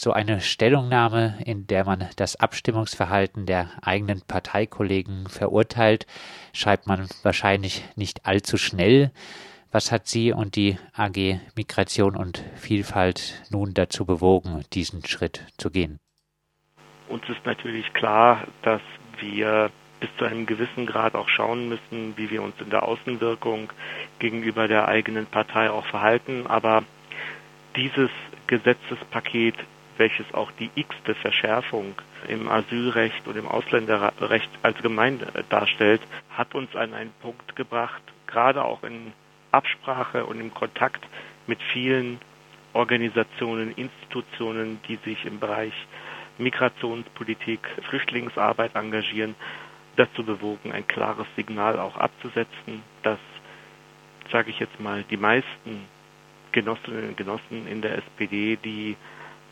so eine Stellungnahme, in der man das Abstimmungsverhalten der eigenen Parteikollegen verurteilt, schreibt man wahrscheinlich nicht allzu schnell. Was hat Sie und die AG Migration und Vielfalt nun dazu bewogen, diesen Schritt zu gehen? Uns ist natürlich klar, dass wir bis zu einem gewissen Grad auch schauen müssen, wie wir uns in der Außenwirkung gegenüber der eigenen Partei auch verhalten. Aber dieses Gesetzespaket, welches auch die x-te Verschärfung im Asylrecht und im Ausländerrecht allgemein darstellt, hat uns an einen Punkt gebracht, gerade auch in Absprache und im Kontakt mit vielen Organisationen, Institutionen, die sich im Bereich Migrationspolitik, Flüchtlingsarbeit engagieren, dazu bewogen, ein klares Signal auch abzusetzen, dass, sage ich jetzt mal, die meisten Genossinnen und Genossen in der SPD, die,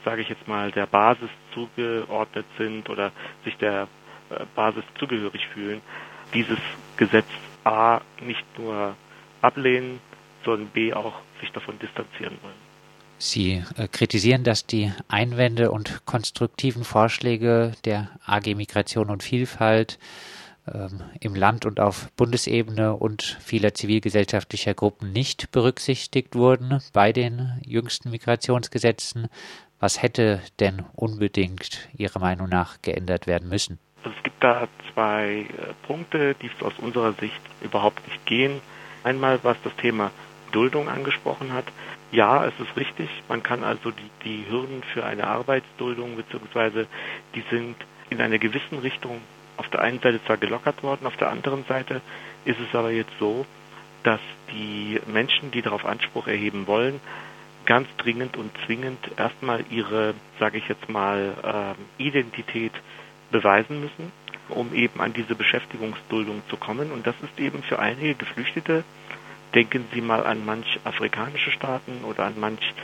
sage ich jetzt mal, der Basis zugeordnet sind oder sich der äh, Basis zugehörig fühlen, dieses Gesetz A nicht nur ablehnen, sondern B auch sich davon distanzieren wollen. Sie äh, kritisieren, dass die Einwände und konstruktiven Vorschläge der AG Migration und Vielfalt ähm, im Land und auf Bundesebene und vieler zivilgesellschaftlicher Gruppen nicht berücksichtigt wurden bei den jüngsten Migrationsgesetzen. Was hätte denn unbedingt Ihrer Meinung nach geändert werden müssen? Also es gibt da zwei äh, Punkte, die aus unserer Sicht überhaupt nicht gehen. Einmal, was das Thema Duldung angesprochen hat. Ja, es ist richtig. Man kann also die, die Hürden für eine Arbeitsduldung beziehungsweise die sind in einer gewissen Richtung auf der einen Seite zwar gelockert worden, auf der anderen Seite ist es aber jetzt so, dass die Menschen, die darauf Anspruch erheben wollen, ganz dringend und zwingend erstmal ihre, sage ich jetzt mal, äh, Identität beweisen müssen, um eben an diese Beschäftigungsduldung zu kommen. Und das ist eben für einige Geflüchtete, denken Sie mal an manch afrikanische Staaten oder an manch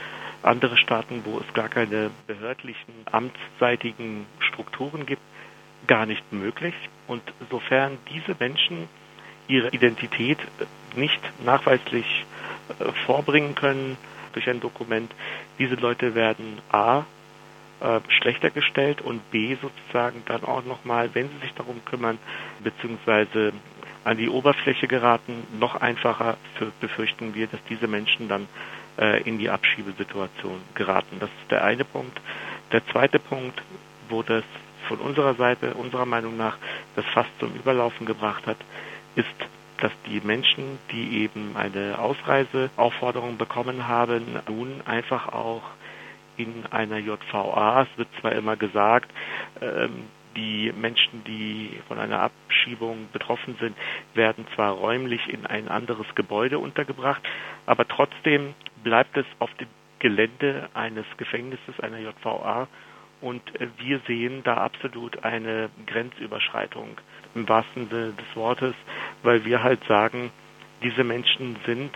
andere Staaten, wo es gar keine behördlichen, amtsseitigen Strukturen gibt, gar nicht möglich. Und sofern diese Menschen ihre Identität nicht nachweislich äh, vorbringen können durch ein Dokument, diese Leute werden a äh, schlechter gestellt und b sozusagen dann auch nochmal, wenn sie sich darum kümmern, beziehungsweise an die Oberfläche geraten, noch einfacher für, befürchten wir, dass diese Menschen dann äh, in die Abschiebesituation geraten. Das ist der eine Punkt. Der zweite Punkt, wo das von unserer Seite, unserer Meinung nach, das fast zum Überlaufen gebracht hat, ist, dass die Menschen, die eben eine Ausreiseaufforderung bekommen haben, nun einfach auch in einer JVA, es wird zwar immer gesagt, ähm, die Menschen, die von einer Abschiebung betroffen sind, werden zwar räumlich in ein anderes Gebäude untergebracht, aber trotzdem bleibt es auf dem Gelände eines Gefängnisses, einer JVA und wir sehen da absolut eine Grenzüberschreitung im wahrsten Sinne des Wortes, weil wir halt sagen, diese Menschen sind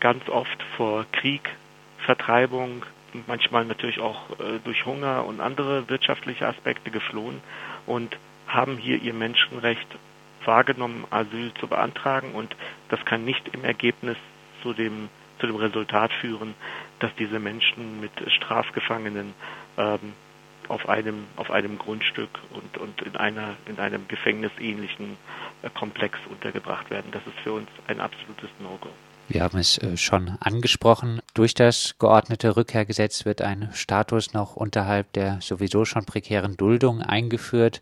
ganz oft vor Krieg, Vertreibung, manchmal natürlich auch äh, durch Hunger und andere wirtschaftliche Aspekte geflohen und haben hier ihr Menschenrecht wahrgenommen, Asyl zu beantragen. Und das kann nicht im Ergebnis zu dem zu dem Resultat führen, dass diese Menschen mit Strafgefangenen ähm, auf einem auf einem Grundstück und und in einer in einem gefängnisähnlichen äh, Komplex untergebracht werden. Das ist für uns ein absolutes No-Go. Wir haben es äh, schon angesprochen. Durch das geordnete Rückkehrgesetz wird ein Status noch unterhalb der sowieso schon prekären Duldung eingeführt.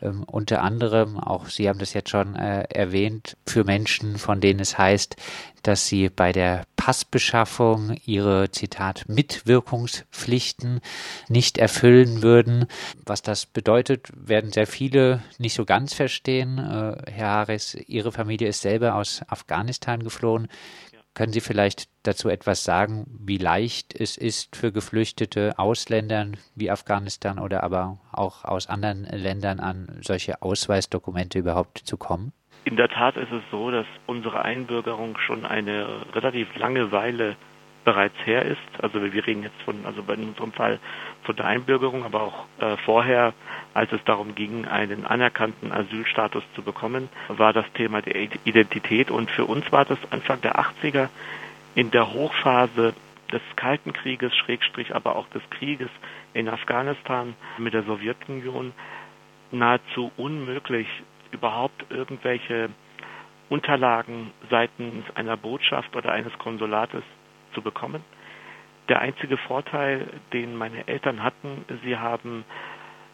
Ähm, unter anderem, auch Sie haben das jetzt schon äh, erwähnt, für Menschen, von denen es heißt, dass sie bei der Passbeschaffung ihre, Zitat, Mitwirkungspflichten nicht erfüllen würden. Was das bedeutet, werden sehr viele nicht so ganz verstehen. Äh, Herr Harris, Ihre Familie ist selber aus Afghanistan geflohen. Können Sie vielleicht dazu etwas sagen, wie leicht es ist für geflüchtete Ausländern wie Afghanistan oder aber auch aus anderen Ländern an solche Ausweisdokumente überhaupt zu kommen? In der Tat ist es so, dass unsere Einbürgerung schon eine relativ lange Weile bereits her ist. Also wir reden jetzt von, also in unserem Fall von der Einbürgerung, aber auch äh, vorher, als es darum ging, einen anerkannten Asylstatus zu bekommen, war das Thema der Identität. Und für uns war das Anfang der 80er in der Hochphase des Kalten Krieges, Schrägstrich aber auch des Krieges in Afghanistan mit der Sowjetunion nahezu unmöglich, überhaupt irgendwelche Unterlagen seitens einer Botschaft oder eines Konsulates zu bekommen. Der einzige Vorteil, den meine Eltern hatten, sie haben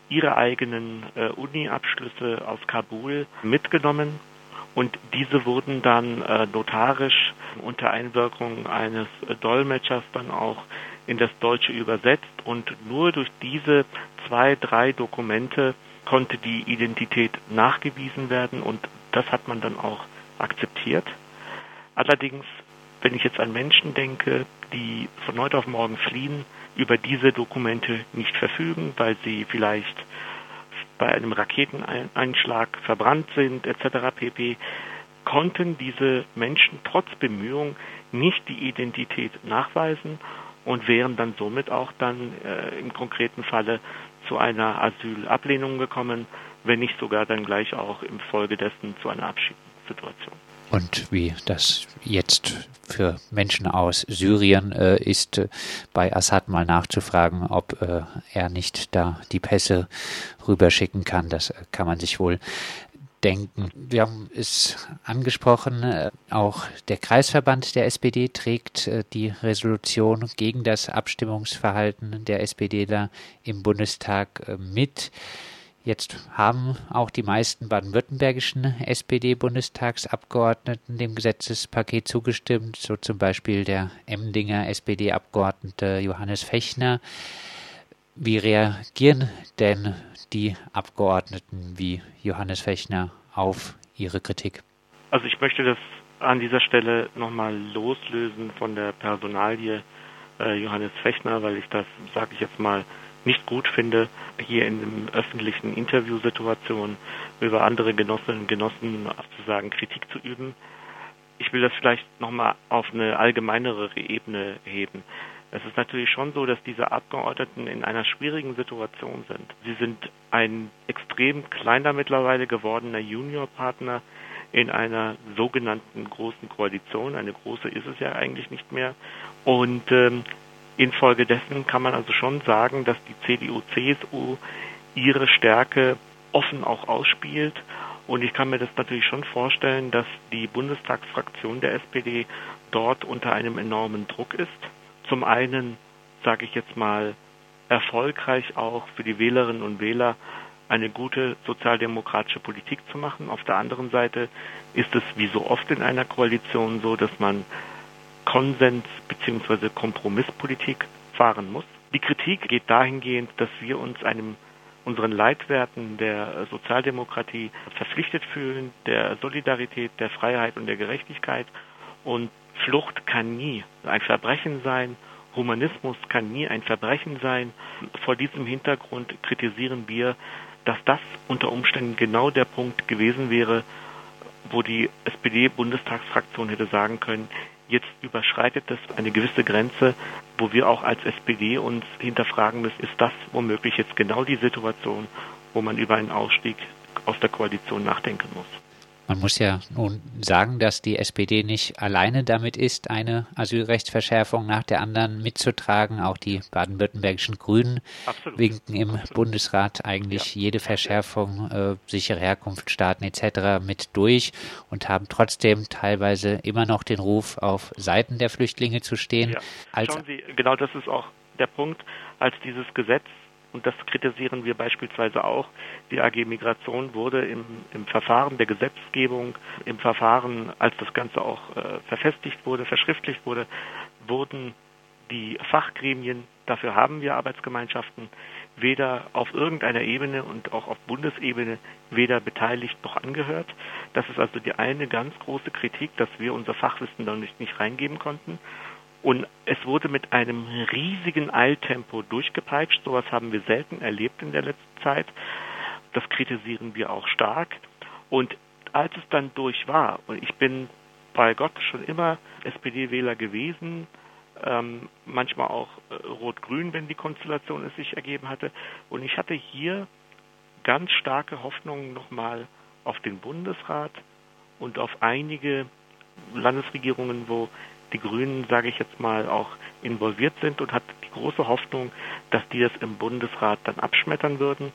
ihre eigenen äh, Uni-Abschlüsse aus Kabul mitgenommen und diese wurden dann äh, notarisch unter Einwirkung eines äh, Dolmetschers dann auch in das Deutsche übersetzt und nur durch diese zwei, drei Dokumente konnte die Identität nachgewiesen werden und das hat man dann auch akzeptiert. Allerdings, wenn ich jetzt an Menschen denke, die von heute auf morgen fliehen, über diese Dokumente nicht verfügen, weil sie vielleicht bei einem Raketeneinschlag verbrannt sind etc. pp. konnten diese Menschen trotz Bemühungen nicht die Identität nachweisen und wären dann somit auch dann äh, im konkreten Falle zu einer Asylablehnung gekommen, wenn nicht sogar dann gleich auch im Folge dessen zu einer Abschiedssituation. Und wie das jetzt für Menschen aus Syrien äh, ist, äh, bei Assad mal nachzufragen, ob äh, er nicht da die Pässe rüberschicken kann, das äh, kann man sich wohl denken. Wir haben es angesprochen, äh, auch der Kreisverband der SPD trägt äh, die Resolution gegen das Abstimmungsverhalten der SPDler im Bundestag äh, mit. Jetzt haben auch die meisten baden-württembergischen SPD-Bundestagsabgeordneten dem Gesetzespaket zugestimmt, so zum Beispiel der Emdinger SPD-Abgeordnete Johannes Fechner. Wie reagieren denn die Abgeordneten wie Johannes Fechner auf ihre Kritik? Also ich möchte das an dieser Stelle nochmal loslösen von der Personalie äh, Johannes Fechner, weil ich das, sage ich jetzt mal, nicht gut finde, hier in öffentlichen Interviewsituationen über andere Genossinnen und Genossen sozusagen Kritik zu üben. Ich will das vielleicht nochmal auf eine allgemeinere Ebene heben. Es ist natürlich schon so, dass diese Abgeordneten in einer schwierigen Situation sind. Sie sind ein extrem kleiner mittlerweile gewordener Juniorpartner in einer sogenannten großen Koalition. Eine große ist es ja eigentlich nicht mehr. Und ähm, infolgedessen kann man also schon sagen, dass die CDU, CSU ihre Stärke offen auch ausspielt. Und ich kann mir das natürlich schon vorstellen, dass die Bundestagsfraktion der SPD dort unter einem enormen Druck ist zum einen, sage ich jetzt mal, erfolgreich auch für die Wählerinnen und Wähler eine gute sozialdemokratische Politik zu machen. Auf der anderen Seite ist es wie so oft in einer Koalition so, dass man Konsens bzw. Kompromisspolitik fahren muss. Die Kritik geht dahingehend, dass wir uns einem unseren Leitwerten der Sozialdemokratie verpflichtet fühlen, der Solidarität, der Freiheit und der Gerechtigkeit und Flucht kann nie ein Verbrechen sein. Humanismus kann nie ein Verbrechen sein. Vor diesem Hintergrund kritisieren wir, dass das unter Umständen genau der Punkt gewesen wäre, wo die SPD-Bundestagsfraktion hätte sagen können, jetzt überschreitet es eine gewisse Grenze, wo wir auch als SPD uns hinterfragen müssen, ist das womöglich jetzt genau die Situation, wo man über einen Ausstieg aus der Koalition nachdenken muss. Man muss ja nun sagen, dass die SPD nicht alleine damit ist, eine Asylrechtsverschärfung nach der anderen mitzutragen. Auch die baden-württembergischen Grünen Absolut. winken im Absolut. Bundesrat eigentlich ja. jede Verschärfung, äh, sichere Herkunftsstaaten etc. mit durch und haben trotzdem teilweise immer noch den Ruf, auf Seiten der Flüchtlinge zu stehen. Ja. Schauen Sie, genau das ist auch der Punkt, als dieses Gesetz und das kritisieren wir beispielsweise auch. Die AG Migration wurde im, im Verfahren der Gesetzgebung, im Verfahren, als das Ganze auch äh, verfestigt wurde, verschriftlicht wurde, wurden die Fachgremien, dafür haben wir Arbeitsgemeinschaften, weder auf irgendeiner Ebene und auch auf Bundesebene weder beteiligt noch angehört. Das ist also die eine ganz große Kritik, dass wir unser Fachwissen da nicht, nicht reingeben konnten. Und es wurde mit einem riesigen Eiltempo durchgepeitscht. Sowas haben wir selten erlebt in der letzten Zeit. Das kritisieren wir auch stark. Und als es dann durch war, und ich bin bei Gott schon immer SPD-Wähler gewesen, ähm, manchmal auch äh, rot-grün, wenn die Konstellation es sich ergeben hatte. Und ich hatte hier ganz starke Hoffnungen nochmal auf den Bundesrat und auf einige Landesregierungen, wo die Grünen, sage ich jetzt mal, auch involviert sind und hat die große Hoffnung, dass die das im Bundesrat dann abschmettern würden.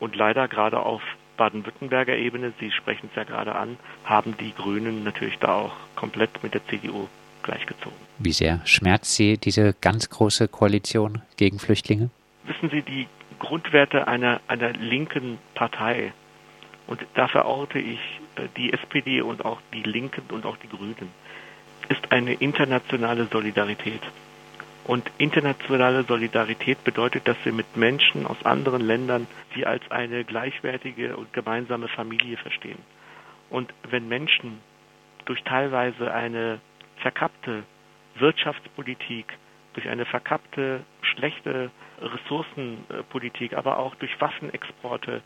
Und leider gerade auf Baden-Württemberger Ebene, Sie sprechen es ja gerade an, haben die Grünen natürlich da auch komplett mit der CDU gleichgezogen. Wie sehr schmerzt Sie diese ganz große Koalition gegen Flüchtlinge? Wissen Sie, die Grundwerte einer, einer linken Partei, und da verorte ich äh, die SPD und auch die Linken und auch die Grünen, ist eine internationale Solidarität. Und internationale Solidarität bedeutet, dass wir mit Menschen aus anderen Ländern sie als eine gleichwertige und gemeinsame Familie verstehen. Und wenn Menschen durch teilweise eine verkappte Wirtschaftspolitik, durch eine verkappte, schlechte Ressourcenpolitik, aber auch durch Waffenexporte,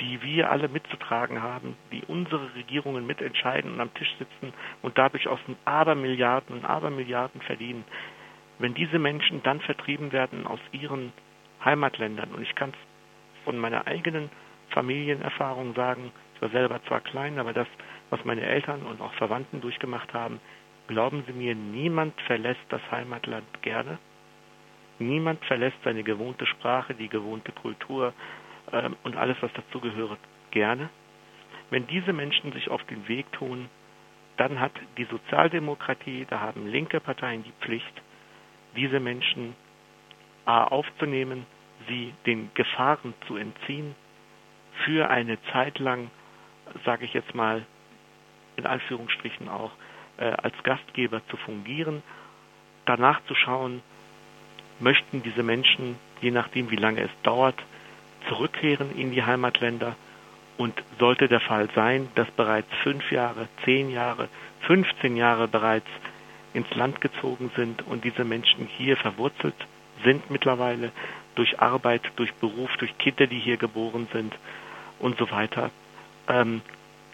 die wir alle mitzutragen haben, die unsere Regierungen mitentscheiden und am Tisch sitzen und dadurch aus Abermilliarden und Abermilliarden verdienen, wenn diese Menschen dann vertrieben werden aus ihren Heimatländern, und ich kann es von meiner eigenen Familienerfahrung sagen, ich war selber zwar klein, aber das, was meine Eltern und auch Verwandten durchgemacht haben, glauben Sie mir, niemand verlässt das Heimatland gerne. Niemand verlässt seine gewohnte Sprache, die gewohnte Kultur ähm, und alles, was dazugehört, gerne. Wenn diese Menschen sich auf den Weg tun, dann hat die Sozialdemokratie, da haben linke Parteien die Pflicht, diese Menschen A aufzunehmen, sie den Gefahren zu entziehen, für eine Zeit lang, sage ich jetzt mal, in Anführungsstrichen auch, äh, als Gastgeber zu fungieren, danach zu schauen, möchten diese Menschen, je nachdem wie lange es dauert, zurückkehren in die Heimatländer. Und sollte der Fall sein, dass bereits fünf Jahre, zehn Jahre, 15 Jahre bereits ins Land gezogen sind und diese Menschen hier verwurzelt sind mittlerweile durch Arbeit, durch Beruf, durch Kinder, die hier geboren sind und so weiter, ähm,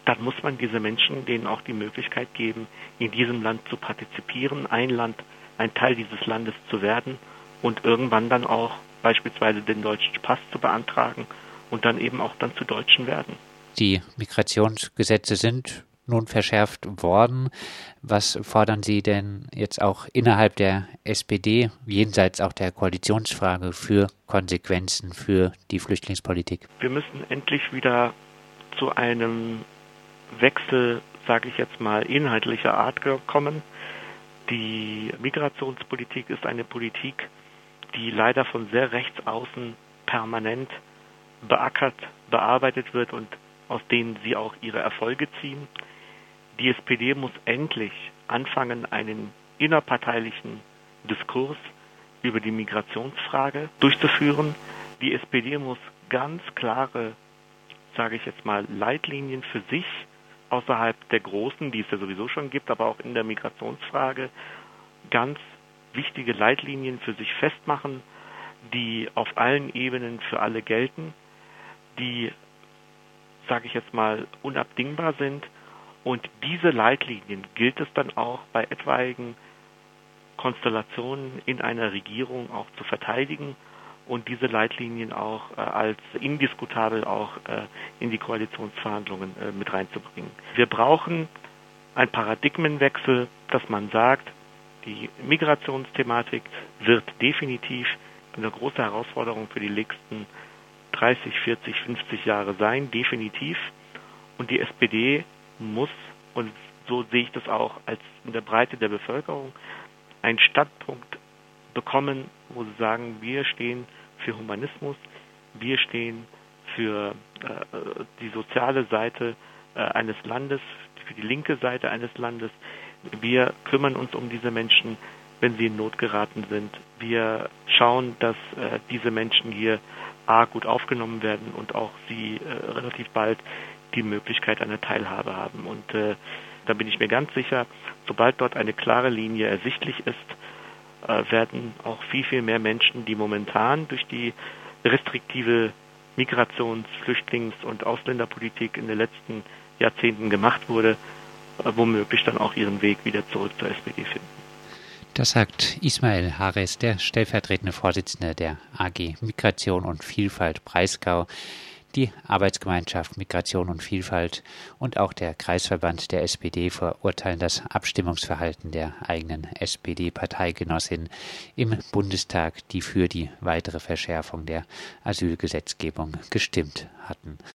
dann muss man diese Menschen denen auch die Möglichkeit geben, in diesem Land zu partizipieren, ein Land, ein Teil dieses Landes zu werden und irgendwann dann auch beispielsweise den deutschen Pass zu beantragen und dann eben auch dann zu Deutschen werden. Die Migrationsgesetze sind nun verschärft worden. Was fordern Sie denn jetzt auch innerhalb der SPD, jenseits auch der Koalitionsfrage, für Konsequenzen für die Flüchtlingspolitik? Wir müssen endlich wieder zu einem Wechsel, sage ich jetzt mal, inhaltlicher Art kommen. Die Migrationspolitik ist eine Politik, die leider von sehr rechts außen permanent beackert, bearbeitet wird und aus denen sie auch ihre Erfolge ziehen. Die SPD muss endlich anfangen, einen innerparteilichen Diskurs über die Migrationsfrage durchzuführen. Die SPD muss ganz klare, sage ich jetzt mal, Leitlinien für sich außerhalb der großen, die es ja sowieso schon gibt, aber auch in der Migrationsfrage ganz wichtige Leitlinien für sich festmachen, die auf allen Ebenen für alle gelten, die, sage ich jetzt mal, unabdingbar sind und diese Leitlinien gilt es dann auch bei etwaigen Konstellationen in einer Regierung auch zu verteidigen und diese Leitlinien auch äh, als indiskutabel auch äh, in die Koalitionsverhandlungen äh, mit reinzubringen. Wir brauchen ein Paradigmenwechsel, dass man sagt, die Migrationsthematik wird definitiv eine große Herausforderung für die nächsten 30, 40, 50 Jahre sein, definitiv. Und die SPD muss, und so sehe ich das auch als in der Breite der Bevölkerung, einen Standpunkt bekommen, wo sie sagen, wir stehen für Humanismus, wir stehen für äh, die soziale Seite äh, eines Landes, für die linke Seite eines Landes. Wir kümmern uns um diese Menschen, wenn sie in Not geraten sind. Wir schauen, dass äh, diese Menschen hier A gut aufgenommen werden und auch sie äh, relativ bald die Möglichkeit einer Teilhabe haben. Und äh, da bin ich mir ganz sicher, sobald dort eine klare Linie ersichtlich ist, äh, werden auch viel, viel mehr Menschen, die momentan durch die restriktive Migrations-, Flüchtlings- und Ausländerpolitik in den letzten Jahrzehnten gemacht wurde, womöglich dann auch ihren Weg wieder zurück zur SPD finden. Das sagt Ismail Hares, der stellvertretende Vorsitzende der AG Migration und Vielfalt Breisgau Die Arbeitsgemeinschaft Migration und Vielfalt und auch der Kreisverband der SPD verurteilen das Abstimmungsverhalten der eigenen SPD-Parteigenossin im Bundestag, die für die weitere Verschärfung der Asylgesetzgebung gestimmt hatten.